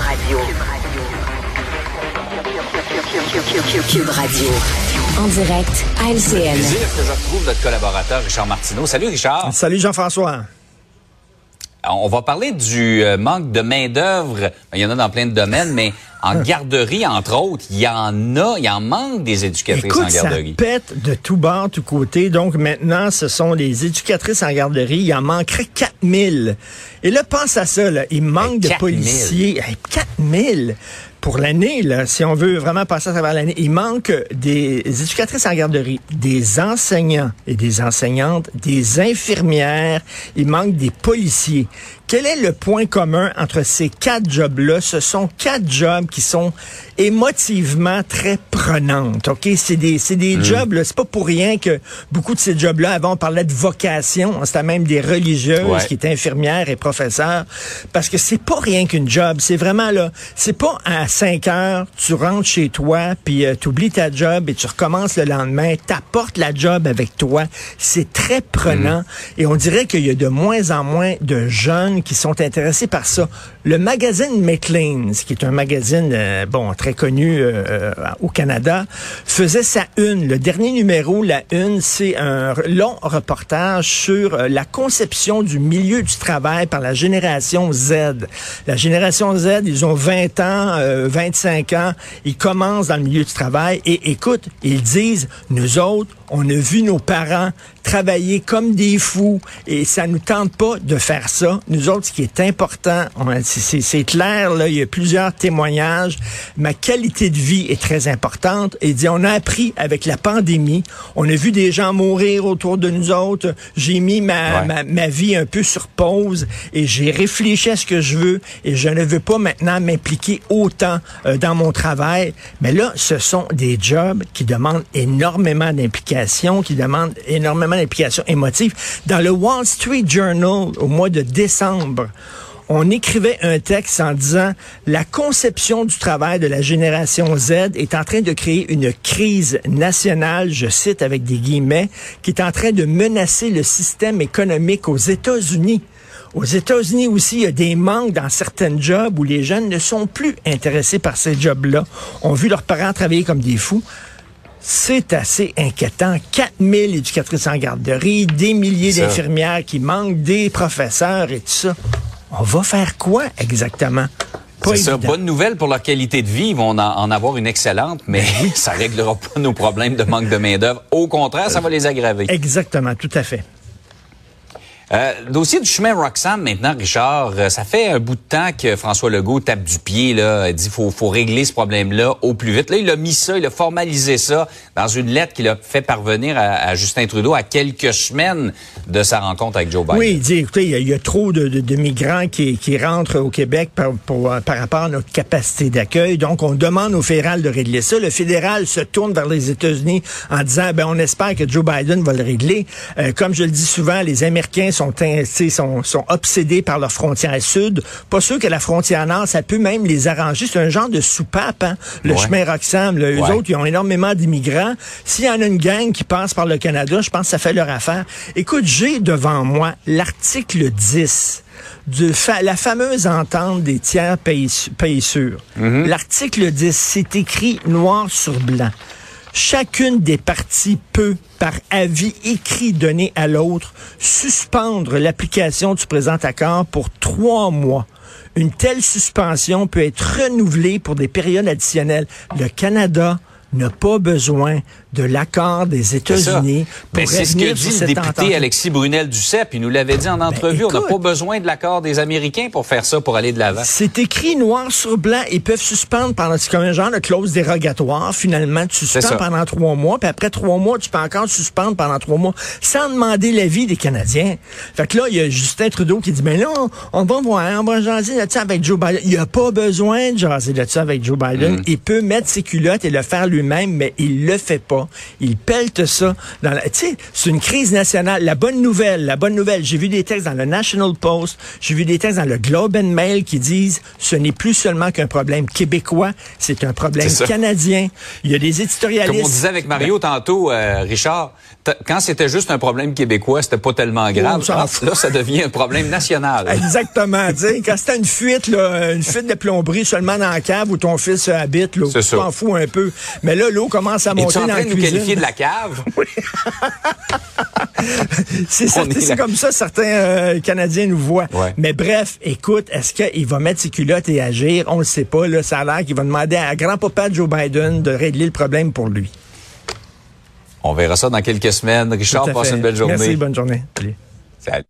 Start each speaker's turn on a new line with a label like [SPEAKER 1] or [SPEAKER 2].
[SPEAKER 1] Radio. Cube Radio. En direct à LCN.
[SPEAKER 2] plaisir que je retrouve notre collaborateur Richard Martineau. Salut Richard.
[SPEAKER 3] Salut Jean-François.
[SPEAKER 2] On va parler du euh, manque de main-d'œuvre. Il y en a dans plein de domaines, mais en garderie, entre autres, il y en a, il en manque des éducatrices
[SPEAKER 3] Écoute,
[SPEAKER 2] en garderie.
[SPEAKER 3] Ça pète de tout bord, tout côté. Donc maintenant, ce sont les éducatrices en garderie. Il en manquerait 4000. Et là, pense à ça, là. il manque de
[SPEAKER 2] 4000.
[SPEAKER 3] policiers. Hey, 4000 pour l'année, là, si on veut vraiment passer à travers l'année, il manque des éducatrices en garderie, des enseignants et des enseignantes, des infirmières, il manque des policiers. Quel est le point commun entre ces quatre jobs-là? Ce sont quatre jobs qui sont émotivement très prenantes. OK? C'est des, c'est des jobs, là, c'est pas pour rien que beaucoup de ces jobs-là, avant, on parlait de vocation. C'était même des religieuses
[SPEAKER 2] Ouais.
[SPEAKER 3] qui étaient infirmières et professeurs. Parce que c'est pas rien qu'une job. C'est vraiment là, c'est pas à 5 heures, tu rentres chez toi, puis tu oublies ta job et tu recommences le lendemain, t'apportes la job avec toi. C'est très prenant. Et on dirait qu'il y a de moins en moins de jeunes qui sont intéressés par ça. Le magazine Maclean's, qui est un magazine, euh, bon, très connu euh, euh, au Canada, faisait sa une. Le dernier numéro, la une, c'est un long reportage sur euh, la conception du milieu du travail par la génération Z. La génération Z, ils ont 20 ans, euh, 25 ans, ils commencent dans le milieu du travail et écoute, ils disent, nous autres, on a vu nos parents travailler comme des fous et ça nous tente pas de faire ça. Nous autres, ce qui est important, c'est- clair, là, il y a plusieurs témoignages. Ma qualité de vie est très importante. Et dit, on a appris avec la pandémie, on a vu des gens mourir autour de nous autres. J'ai mis ma,
[SPEAKER 2] Ouais.
[SPEAKER 3] ma, ma vie un peu sur pause et j'ai réfléchi à ce que je veux et je ne veux pas maintenant m'impliquer autant euh, dans mon travail. Mais là, ce sont des jobs qui demandent énormément d'implication, qui demandent énormément d'implication émotive. Dans le Wall Street Journal, au mois de décembre, on écrivait un texte en disant la conception du travail de la génération Z est en train de créer une crise nationale, je cite avec des guillemets, qui est en train de menacer le système économique aux États-Unis. Aux États-Unis aussi, il y a des manques dans certains jobs où les jeunes ne sont plus intéressés par ces jobs-là. On vu leurs parents travailler comme des fous. C'est assez inquiétant. 4000 éducatrices en garderie, des milliers d'infirmières qui manquent, des professeurs et tout ça. On va faire quoi exactement? Pas
[SPEAKER 2] C'est ça, bonne nouvelle pour leur qualité de vie. Ils vont en, en avoir une excellente, mais ça réglera pas nos problèmes de manque de main-d'œuvre. Au contraire, ça va les aggraver.
[SPEAKER 3] Exactement, tout à fait.
[SPEAKER 2] Euh, dossier du chemin Roxham maintenant, Richard. euh, ça fait un bout de temps que François Legault tape du pied là, dit faut faut régler ce problème-là au plus vite. Là, il a mis ça, il a formalisé ça dans une lettre qu'il a fait parvenir à, Justin Trudeau à quelques semaines de sa rencontre avec Joe Biden.
[SPEAKER 3] Oui, il dit, écoutez, il y a, y a trop de, de- de migrants qui, qui rentrent au Québec par, euh, par rapport à notre capacité d'accueil. Donc, on demande au fédéral de régler ça. Le fédéral se tourne vers les États-Unis en disant, ben, on espère que Joe Biden va le régler. Euh, comme je le dis souvent, les Américains sont, sont, sont obsédés par leur frontière sud. Pas sûr que la frontière nord, ça peut même les arranger. C'est un genre de soupape, hein, le
[SPEAKER 2] Ouais.
[SPEAKER 3] chemin Roxham. Là, eux
[SPEAKER 2] Ouais.
[SPEAKER 3] autres, ils ont énormément d'immigrants. S'il y en a une gang qui passe par le Canada, je pense que ça fait leur affaire. Écoute, j'ai devant moi l'article 10 de fa- la fameuse entente des tiers pays, pays sûrs. L'article 10, c'est écrit noir sur blanc. Chacune des parties peut, par avis écrit donné à l'autre, suspendre l'application du présent accord pour trois mois. Une telle suspension peut être renouvelée pour des périodes additionnelles. Le Canada n'a pas besoin de l'accord des. États-Unis pour
[SPEAKER 2] Mais c'est ce que dit le député
[SPEAKER 3] entente.
[SPEAKER 2] Alexis Brunel Duceppe. Il nous l'avait dit en entrevue. on n'a pas besoin de l'accord des Américains pour faire ça, pour aller de l'avant.
[SPEAKER 3] C'est écrit noir sur blanc. Ils peuvent suspendre pendant, c'est comme un genre de clause dérogatoire. Finalement, tu suspends pendant trois mois, puis après trois mois, tu peux encore suspendre pendant trois mois, sans demander l'avis des Canadiens. Fait que là, il y a Justin Trudeau qui dit, mais là, on, on va voir, on va jaser là-dessus avec Joe Biden. Il a pas besoin de jaser là-dessus avec Joe Biden.
[SPEAKER 2] Mm.
[SPEAKER 3] Il peut mettre ses culottes et le faire lui-même, mais il le fait pas. Ils peltent ça. Dans la, tu sais, c'est une crise nationale. La bonne nouvelle, la bonne nouvelle, j'ai vu des textes dans le National Post, j'ai vu des textes dans le Globe and Mail qui disent ce n'est plus seulement qu'un problème québécois, c'est un problème canadien. Il y a des éditorialistes.
[SPEAKER 2] Comme on disait avec Mario tantôt, euh, Richard, quand c'était juste un problème québécois, c'était pas tellement grave. là, ça devient un problème national.
[SPEAKER 3] Exactement. quand c'était une fuite, là, une fuite de plomberie seulement dans la cave où ton fils habite, là, tu t'en fous un peu. Mais là, l'eau commence à monter dans la
[SPEAKER 2] cuisine. nous qualifier de la cave? Oui.
[SPEAKER 3] c'est comme ça certains euh, Canadiens nous voient. Mais bref, écoute, est-ce qu'il va mettre ses culottes et agir? On le sait pas. Là, ça a l'air qu'il va demander à grand-papa Joe Biden de régler le problème pour lui.
[SPEAKER 2] On verra ça dans quelques semaines. Richard, passe une belle journée.
[SPEAKER 3] Merci, bonne journée.
[SPEAKER 2] Salut.